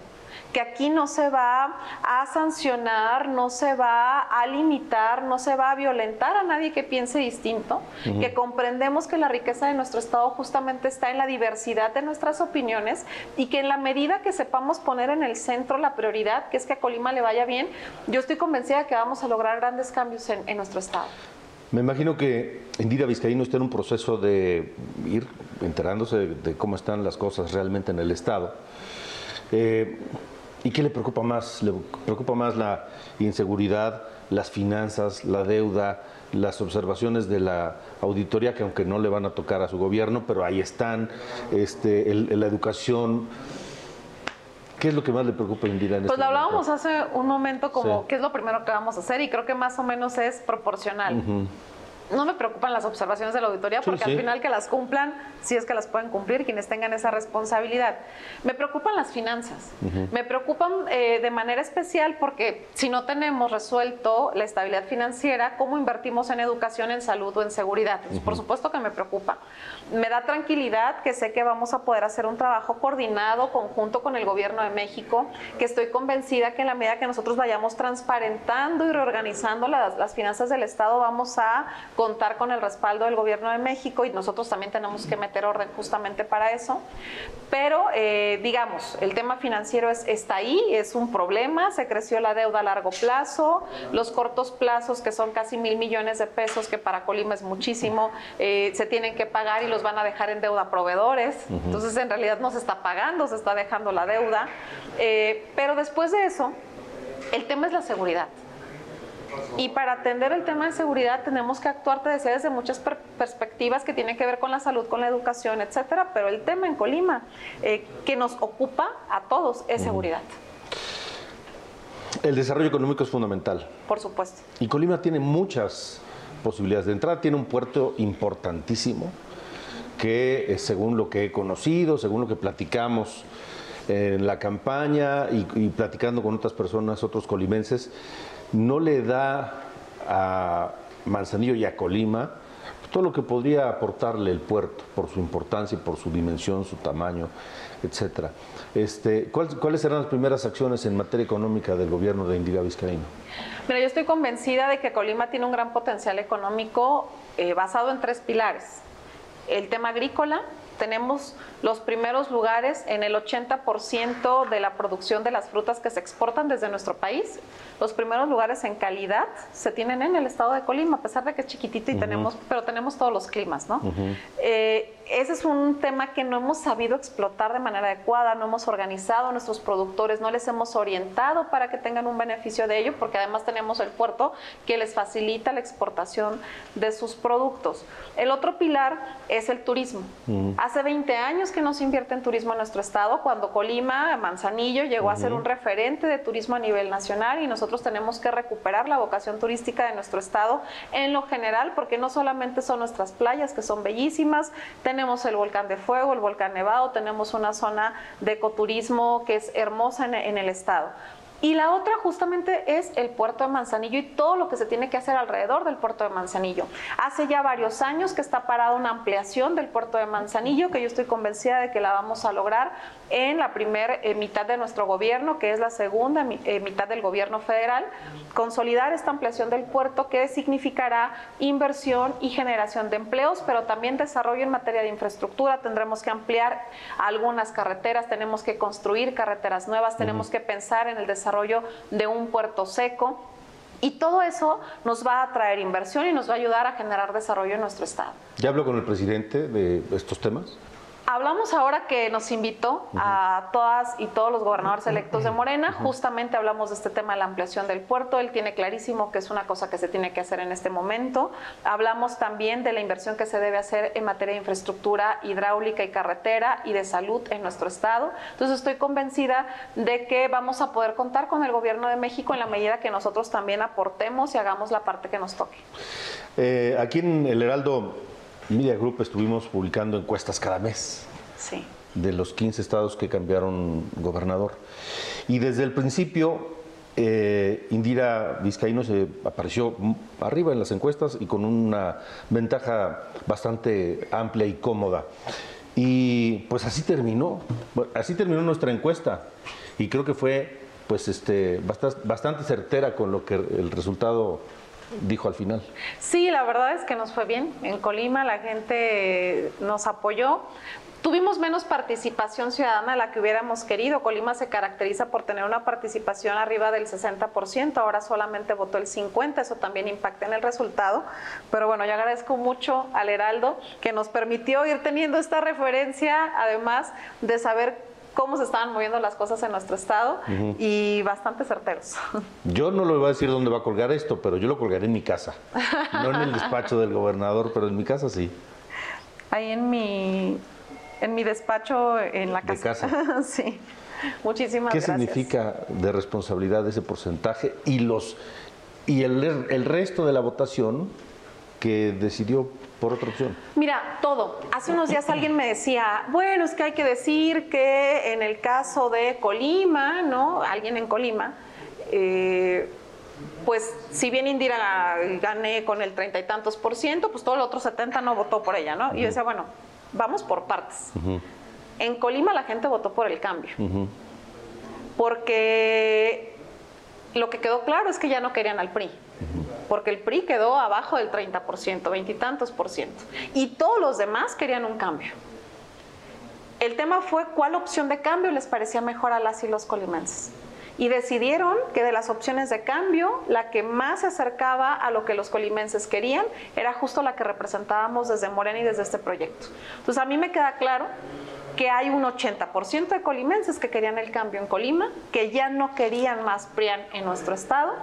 que aquí no se va a sancionar, no se va a limitar, no se va a violentar a nadie que piense distinto, que comprendemos que la riqueza de nuestro Estado justamente está en la diversidad de nuestras opiniones y que en la medida que sepamos poner en el centro la prioridad, que es que a Colima le vaya bien, yo estoy convencida de que vamos a lograr grandes cambios en, nuestro Estado. Me imagino que Indira Vizcaíno está en un proceso de ir enterándose de, cómo están las cosas realmente en el Estado. Eh, ¿Y qué le preocupa más? ¿Le preocupa más la inseguridad, las finanzas, la deuda, las observaciones de la auditoría, que aunque no le van a tocar a su gobierno, pero ahí están, este, la educación? ¿Qué es lo que más le preocupa Indira en Pues este lo hablábamos hace un momento como qué es lo primero que vamos a hacer y creo que más o menos es proporcional no me preocupan las observaciones de la auditoría porque al final que las cumplan, si es que las pueden cumplir quienes tengan esa responsabilidad. Me preocupan las finanzas. Me preocupan eh, de manera especial porque si no tenemos resuelto la estabilidad financiera, ¿cómo invertimos en educación, en salud o en seguridad? Por supuesto que me preocupa. Me da tranquilidad que sé que vamos a poder hacer un trabajo coordinado, conjunto con el gobierno de México, que estoy convencida que en la medida que nosotros vayamos transparentando y reorganizando las, las finanzas del Estado, vamos a contar con el respaldo del gobierno de México y nosotros también tenemos que meter orden justamente para eso. Pero, eh, digamos, el tema financiero es, está ahí, es un problema, se creció la deuda a largo plazo, los cortos plazos, que son casi mil millones de pesos, que para Colima es muchísimo, eh, se tienen que pagar y los van a dejar en deuda a proveedores. Entonces, en realidad no se está pagando, se está dejando la deuda. Eh, pero después de eso, el tema es la seguridad. Y para atender el tema de seguridad tenemos que actuar, desde muchas perspectivas que tienen que ver con la salud, con la educación, etcétera. Pero el tema en Colima eh, que nos ocupa a todos es seguridad. El desarrollo económico es fundamental. Por supuesto. Y Colima tiene muchas posibilidades. De entrada tiene un puerto importantísimo que, eh, según lo que he conocido, según lo que platicamos en la campaña y, y platicando con otras personas, otros colimenses, no le da a Manzanillo y a Colima todo lo que podría aportarle el puerto por su importancia y por su dimensión, su tamaño, etcétera. Este, ¿Cuáles serán las primeras acciones en materia económica del gobierno de Indiga Vizcaíno? Mira, yo estoy convencida de que Colima tiene un gran potencial económico eh, basado en tres pilares. el tema agrícola, tenemos los primeros lugares en el 80% de la producción de las frutas que se exportan desde nuestro país. Los primeros lugares en calidad se tienen en el estado de Colima, a pesar de que es chiquitito y tenemos, pero tenemos todos los climas, ¿no? Eh, ese es un tema que no hemos sabido explotar de manera adecuada, no hemos organizado a nuestros productores, no les hemos orientado para que tengan un beneficio de ello, porque además tenemos el puerto que les facilita la exportación de sus productos. El otro pilar es el turismo. Hace 20 años que no se invierte en turismo en nuestro estado, cuando Colima, Manzanillo, llegó a ser un referente de turismo a nivel nacional y nosotros tenemos que recuperar la vocación turística de nuestro estado en lo general, porque no solamente son nuestras playas, que son bellísimas, tenemos el volcán de fuego, el volcán nevado, tenemos una zona de ecoturismo que es hermosa en, en el estado. Y la otra justamente es el puerto de Manzanillo y todo lo que se tiene que hacer alrededor del puerto de Manzanillo. Hace ya varios años que está parada una ampliación del puerto de Manzanillo, que yo estoy convencida de que la vamos a lograr en la primera eh, mitad de nuestro gobierno, que es la segunda eh, mitad del gobierno federal, consolidar esta ampliación del puerto que significará inversión y generación de empleos, pero también desarrollo en materia de infraestructura. Tendremos que ampliar algunas carreteras, tenemos que construir carreteras nuevas, tenemos que pensar en el desarrollo de un puerto seco. Y todo eso nos va a traer inversión y nos va a ayudar a generar desarrollo en nuestro estado. ¿Ya habló con el presidente de estos temas? Hablamos ahora que nos invitó a todas y todos los gobernadores electos de Morena, justamente hablamos de este tema de la ampliación del puerto, él tiene clarísimo que es una cosa que se tiene que hacer en este momento. Hablamos también de la inversión que se debe hacer en materia de infraestructura hidráulica y carretera y de salud en nuestro estado. Entonces estoy convencida de que vamos a poder contar con el gobierno de México en la medida que nosotros también aportemos y hagamos la parte que nos toque. Eh, aquí en el Heraldo Media Group estuvimos publicando encuestas cada mes de los 15 estados que cambiaron gobernador. Y desde el principio, eh, Indira Vizcaíno se apareció arriba en las encuestas y con una ventaja bastante amplia y cómoda. Y pues así terminó, así terminó nuestra encuesta. Y creo que fue pues este, bastante certera con lo que el resultado dijo al final. Sí, la verdad es que nos fue bien. En Colima la gente nos apoyó. Tuvimos menos participación ciudadana de la que hubiéramos querido. Colima se caracteriza por tener una participación arriba del 60%, ahora solamente votó el 50%, eso también impacta en el resultado. Pero bueno, yo agradezco mucho al Heraldo que nos permitió ir teniendo esta referencia, además de saber cómo se estaban moviendo las cosas en nuestro estado y bastante certeros. Yo no le voy a decir dónde va a colgar esto, pero yo lo colgaré en mi casa. No en el despacho del gobernador, pero en mi casa sí. Ahí en mi, en mi despacho, en la casa. De casa. sí. Muchísimas ¿Qué gracias. ¿Qué significa de responsabilidad ese porcentaje y los y el, el resto de la votación que decidió por otra opción? Mira, todo. Hace unos días alguien me decía, bueno, es que hay que decir que en el caso de Colima, ¿no? Alguien en Colima, eh, pues si bien Indira gané con el treinta y tantos por ciento, pues todo el otro 70 no votó por ella, ¿no? Y yo decía, bueno, vamos por partes. En Colima la gente votó por el cambio. Porque lo que quedó claro es que ya no querían al PRI porque el PRI quedó abajo del 30%, veintitantos por ciento, y todos los demás querían un cambio. El tema fue cuál opción de cambio les parecía mejor a las y los colimenses. Y decidieron que de las opciones de cambio, la que más se acercaba a lo que los colimenses querían era justo la que representábamos desde Morena y desde este proyecto. Entonces a mí me queda claro que hay un 80% de colimenses que querían el cambio en Colima, que ya no querían más PRIAN en nuestro estado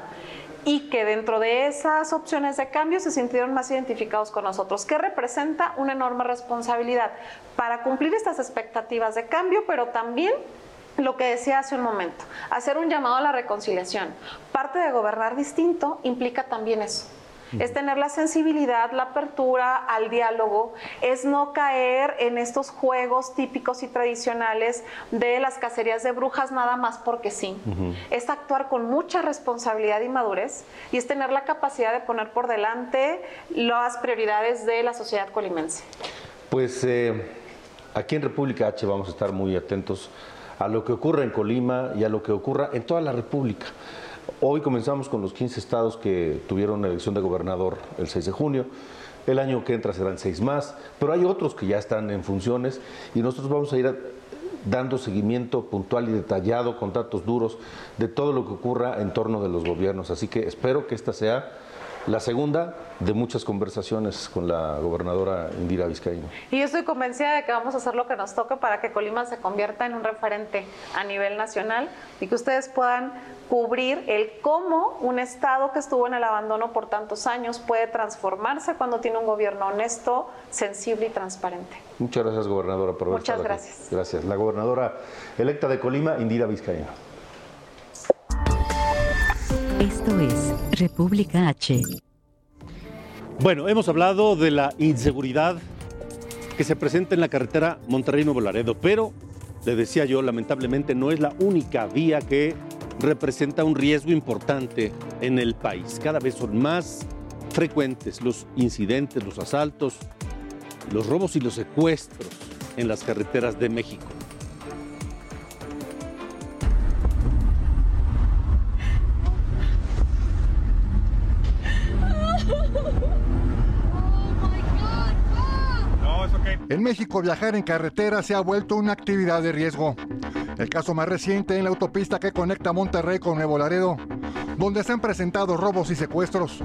y que dentro de esas opciones de cambio se sintieron más identificados con nosotros, que representa una enorme responsabilidad para cumplir estas expectativas de cambio, pero también lo que decía hace un momento, hacer un llamado a la reconciliación. Parte de gobernar distinto implica también eso es tener la sensibilidad, la apertura al diálogo, es no caer en estos juegos típicos y tradicionales de las cacerías de brujas nada más porque sí. Es actuar con mucha responsabilidad y madurez y es tener la capacidad de poner por delante las prioridades de la sociedad colimense. Pues eh, aquí en República H vamos a estar muy atentos a lo que ocurra en Colima y a lo que ocurra en toda la República. Hoy comenzamos con los 15 estados que tuvieron elección de gobernador el 6 de junio. el año que entra serán seis más, pero hay otros que ya están en funciones y nosotros vamos a ir dando seguimiento puntual y detallado con datos duros de todo lo que ocurra en torno de los gobiernos. Así que espero que esta sea la segunda de muchas conversaciones con la gobernadora Indira Vizcaíno. Y yo estoy convencida de que vamos a hacer lo que nos toque para que Colima se convierta en un referente a nivel nacional y que ustedes puedan cubrir el cómo un Estado que estuvo en el abandono por tantos años puede transformarse cuando tiene un gobierno honesto, sensible y transparente. Muchas gracias, gobernadora, por haber Muchas gracias. Gracias. La gobernadora electa de Colima, Indira Vizcaíno. Esto es República H. Bueno, hemos hablado de la inseguridad que se presenta en la carretera Monterrey-Nuevo pero le decía yo, lamentablemente no es la única vía que representa un riesgo importante en el país. Cada vez son más frecuentes los incidentes, los asaltos, los robos y los secuestros en las carreteras de México. En México viajar en carretera se ha vuelto una actividad de riesgo. El caso más reciente en la autopista que conecta Monterrey con Nuevo Laredo, donde se han presentado robos y secuestros.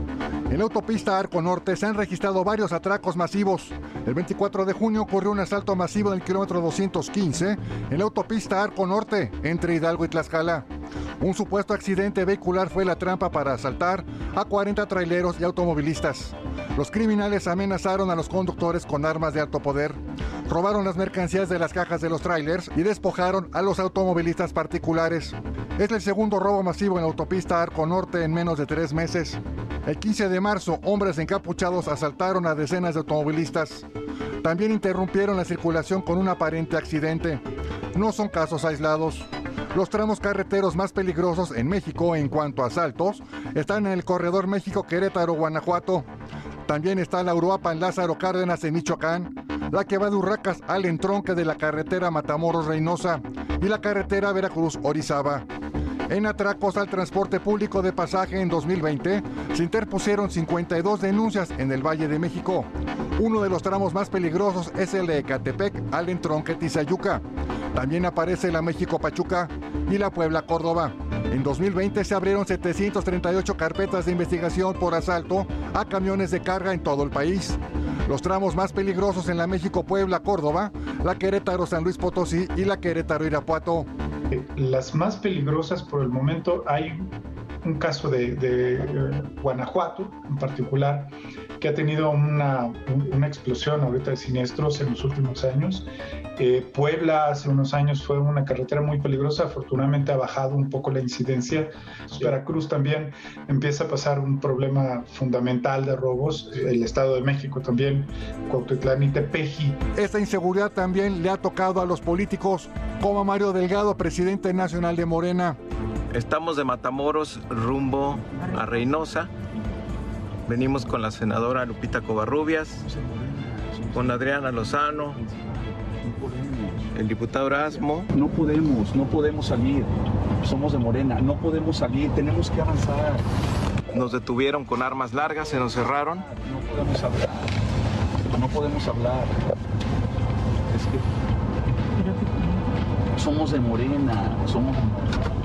En la autopista Arco Norte se han registrado varios atracos masivos. El 24 de junio ocurrió un asalto masivo en el kilómetro 215 en la autopista Arco Norte entre Hidalgo y Tlaxcala. Un supuesto accidente vehicular fue la trampa para asaltar a 40 traileros y automovilistas. Los criminales amenazaron a los conductores con armas de alto poder, robaron las mercancías de las cajas de los trailers y despojaron a los automovilistas particulares. Es el segundo robo masivo en la autopista Arco Norte en menos de tres meses. El 15 de marzo, hombres encapuchados asaltaron a decenas de automovilistas. También interrumpieron la circulación con un aparente accidente. No son casos aislados. Los tramos carreteros más peligrosos en México en cuanto a asaltos están en el corredor México-Querétaro-Guanajuato. También está la Uruapan Lázaro Cárdenas en Michoacán, la que va de Urracas al entronque de la carretera Matamoros-Reynosa y la carretera Veracruz-Orizaba. En atracos al transporte público de pasaje en 2020 se interpusieron 52 denuncias en el Valle de México. Uno de los tramos más peligrosos es el de Ecatepec al entronque Tizayuca. También aparece la México-Pachuca y la Puebla-Córdoba. En 2020 se abrieron 738 carpetas de investigación por asalto a camiones de carga en todo el país. Los tramos más peligrosos en la México-Puebla-Córdoba, la Querétaro-San Luis Potosí y la Querétaro-Irapuato. Las más peligrosas por el momento hay un caso de, de eh, Guanajuato en particular que ha tenido una, una, explosión ahorita de siniestros en los últimos años. Eh, Puebla hace unos años fue una carretera muy peligrosa, afortunadamente ha bajado un poco la incidencia. Veracruz también empieza a pasar un problema fundamental de robos, el Estado de México también, Cuautitlán y Tepeji. Esta inseguridad también le ha tocado a los políticos, como a Mario Delgado, presidente nacional de Morena. Estamos de Matamoros rumbo a Reynosa. Venimos con la senadora Lupita Covarrubias, con Adriana Lozano, el diputado Erasmo. No podemos, no podemos salir. Somos de Morena, no podemos salir, tenemos que avanzar. Nos detuvieron con armas largas, se nos cerraron. No podemos hablar. No podemos hablar. Es que somos de Morena, somos de Morena.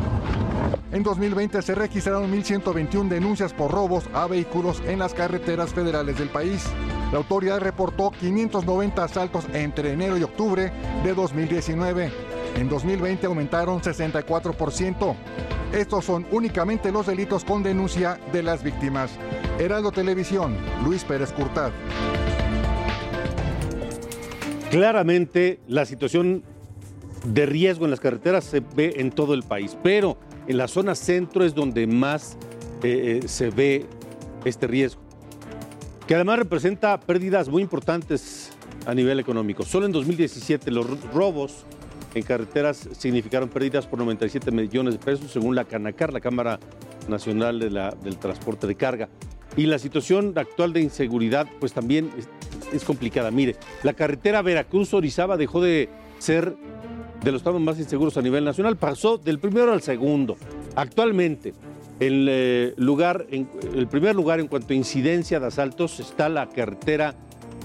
En 2020 se registraron 1.121 denuncias por robos a vehículos en las carreteras federales del país. La autoridad reportó 590 asaltos entre enero y octubre de 2019. En 2020 aumentaron 64%. Estos son únicamente los delitos con denuncia de las víctimas. Heraldo Televisión, Luis Pérez Curtad. Claramente la situación de riesgo en las carreteras se ve en todo el país, pero en la zona centro es donde más eh, se ve este riesgo, que además representa pérdidas muy importantes a nivel económico. Solo en 2017 los robos en carreteras significaron pérdidas por 97 millones de pesos, según la Canacar, la Cámara Nacional del Transporte de Carga. Y la situación actual de inseguridad, pues también es complicada. Mire, la carretera Veracruz-Orizaba dejó de ser de los tramos más inseguros a nivel nacional, pasó del primero al segundo. Actualmente, En, eh, lugar, en el primer lugar en cuanto a incidencia de asaltos está la carretera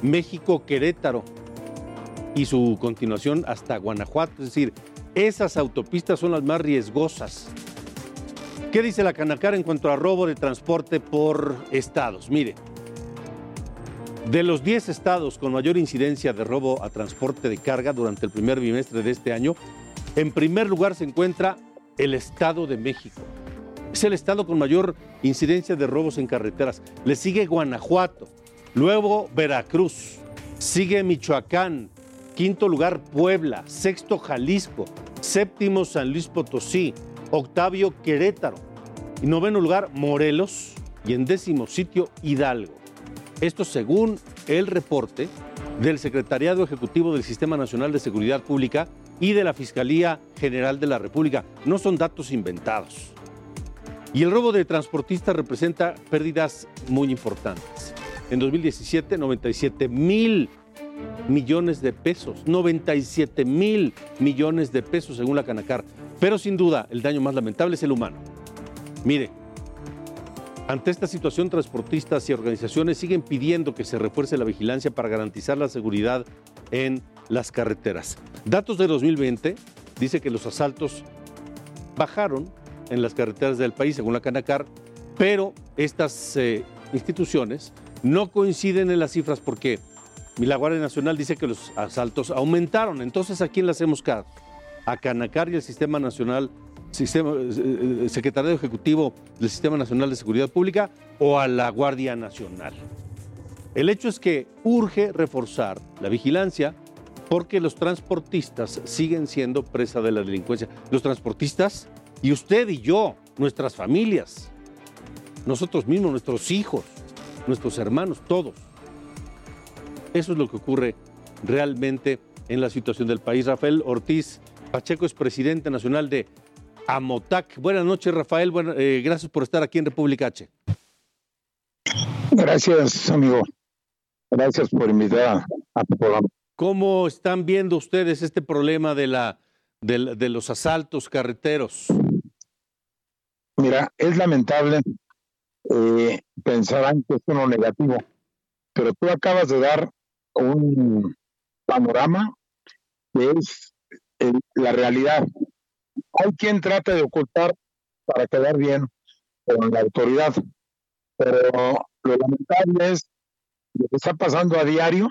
México-Querétaro y su continuación hasta Guanajuato. Es decir, esas autopistas son las más riesgosas. ¿Qué dice la Canacar en cuanto a robo de transporte por estados? Mire, de los 10 estados con mayor incidencia de robo a transporte de carga durante el primer bimestre de este año, en primer lugar se encuentra el Estado de México. Es el estado con mayor incidencia de robos en carreteras. Le sigue Guanajuato, luego Veracruz, sigue Michoacán, quinto lugar Puebla, sexto Jalisco, séptimo San Luis Potosí, octavio Querétaro y noveno lugar Morelos y en décimo sitio Hidalgo. Esto según el reporte del Secretariado Ejecutivo del Sistema Nacional de Seguridad Pública y de la Fiscalía General de la República. No son datos inventados. Y el robo de transportistas representa pérdidas muy importantes. En 2017, 97 mil millones de pesos, 97 mil millones de pesos según la Canacar. Pero sin duda, el daño más lamentable es el humano. Mire, ante esta situación, transportistas y organizaciones siguen pidiendo que se refuerce la vigilancia para garantizar la seguridad en las carreteras. Datos de 2020 dice que los asaltos bajaron en las carreteras del país, según la Canacar, pero estas eh, instituciones no coinciden en las cifras porque la Guardia Nacional dice que los asaltos aumentaron. Entonces, ¿a quién le hacemos caso? A Canacar y el Sistema Nacional, Sistema, eh, eh, Secretario Ejecutivo del Sistema Nacional de Seguridad Pública o a la Guardia Nacional. El hecho es que urge reforzar la vigilancia porque los transportistas siguen siendo presa de la delincuencia. Los transportistas y usted y yo, nuestras familias, nosotros mismos, nuestros hijos, nuestros hermanos, todos. Eso es lo que ocurre realmente en la situación del país. Rafael Ortiz Pacheco es presidente nacional de Amotac. Buenas noches, Rafael. Eh, gracias por estar aquí en República H. Gracias, amigo. Gracias por invitar a tu programa. ¿Cómo están viendo ustedes este problema de, la, de los asaltos carreteros? Mira, es lamentable, eh, pensarán que es uno negativo, pero tú acabas de dar un panorama que es la realidad. Hay quien trata de ocultar para quedar bien con la autoridad, pero lo lamentable es lo que está pasando a diario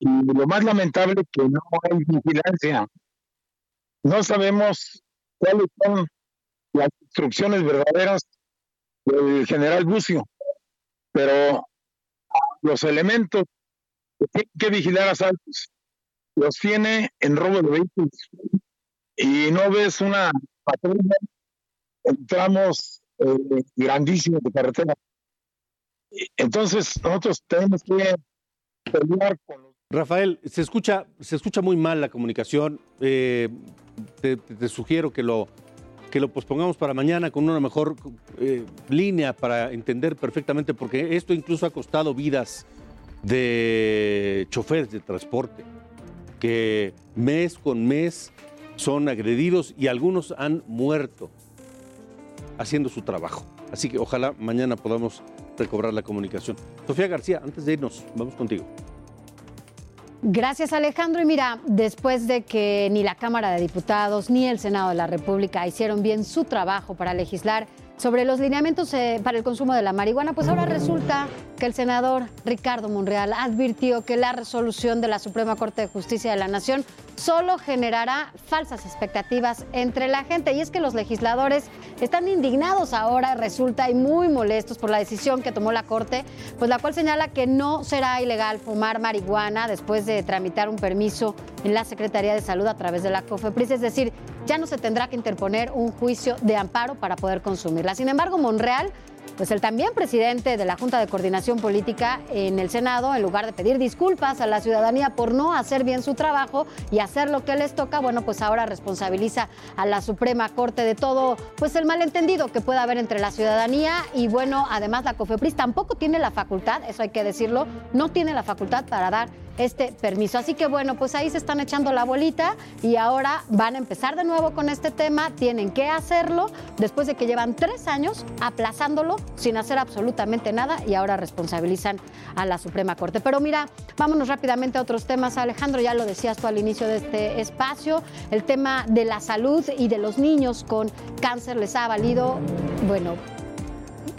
y lo más lamentable es que no hay vigilancia. No sabemos cuáles son las instrucciones verdaderas del general Bucio, pero los elementos que tienen que vigilar asaltos los tiene en robo de vehículos y no ves una patrulla en tramos eh, grandísimos de carretera. Entonces nosotros tenemos que pelear con los... Rafael, se escucha, se escucha muy mal la comunicación. Eh, te sugiero que lo que lo pospongamos para mañana con una mejor eh, línea para entender perfectamente, porque esto incluso ha costado vidas de choferes de transporte, que mes con mes son agredidos y algunos han muerto haciendo su trabajo. Así que ojalá mañana podamos recobrar la comunicación. Sofía García, antes de irnos, vamos contigo. Gracias Alejandro. Y mira, después de que ni la Cámara de Diputados ni el Senado de la República hicieron bien su trabajo para legislar sobre los lineamientos eh, para el consumo de la marihuana, pues ahora resulta que el senador Ricardo Monreal advirtió que la resolución de la Suprema Corte de Justicia de la Nación solo generará falsas expectativas entre la gente. Y es que los legisladores están indignados ahora, resulta, y muy molestos por la decisión que tomó la Corte, pues la cual señala que no será ilegal fumar marihuana después de tramitar un permiso en la Secretaría de Salud a través de la COFEPRIS. Es decir, ya no se tendrá que interponer un juicio de amparo para poder consumirla. Sin embargo, Monreal pues el también presidente de la Junta de Coordinación Política en el Senado, en lugar de pedir disculpas a la ciudadanía por no hacer bien su trabajo y hacer lo que les toca, bueno, pues ahora responsabiliza a la Suprema Corte de todo, pues el malentendido que pueda haber entre la ciudadanía y bueno, además la COFEPRIS tampoco tiene la facultad, eso hay que decirlo, no tiene la facultad para dar este permiso. Así que bueno, pues ahí se están echando la bolita y ahora van a empezar de nuevo con este tema. Tienen que hacerlo después de que llevan tres años aplazándolo sin hacer absolutamente nada y ahora responsabilizan a la Suprema Corte. Pero mira, vámonos rápidamente a otros temas. Alejandro, ya lo decías tú al inicio de este espacio, el tema de la salud y de los niños con cáncer les ha valido, bueno,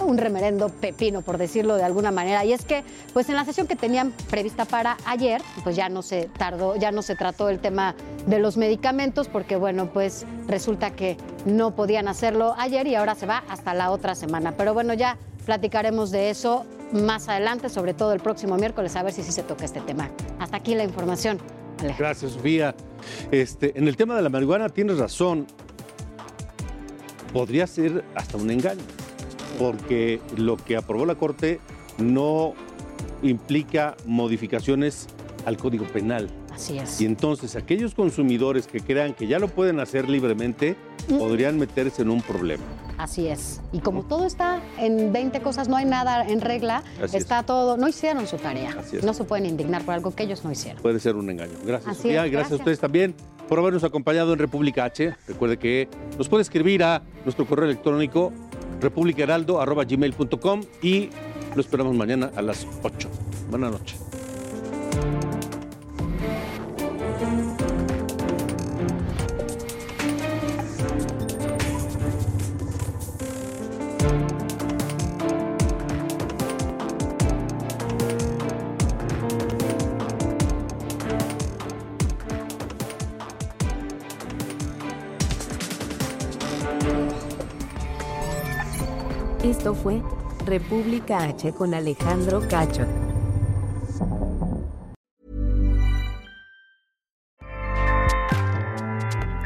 un remerendo pepino, por decirlo de alguna manera. Y es que, pues en la sesión que tenían prevista para ayer, pues ya no se tardó, ya no se trató el tema de los medicamentos, porque bueno, pues resulta que no podían hacerlo ayer y ahora se va hasta la otra semana. Pero bueno, ya platicaremos de eso más adelante, sobre todo el próximo miércoles, a ver si sí se toca este tema. Hasta aquí la información. Gracias, Sofía. Este, en el tema de la marihuana tienes razón. Podría ser hasta un engaño porque lo que aprobó la Corte no implica modificaciones al Código Penal. Así es. Y entonces aquellos consumidores que crean que ya lo pueden hacer libremente Mm. podrían meterse en un problema. Así es. Y como todo está en 20 cosas, no hay nada en regla, Así está todo, no hicieron su tarea. Así es. No se pueden indignar por algo que ellos no hicieron. Puede ser un engaño. Gracias, Sofía. es, Gracias a gracias. ustedes también por habernos acompañado en República H. Recuerde que nos puede escribir a nuestro correo electrónico republicaheraldo.gmail.com y lo esperamos mañana a las 8. Buenas noches. Fue República H con Alejandro Cacho.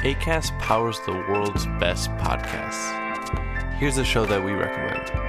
ACAST powers the world's best podcasts. Here's a show that we recommend.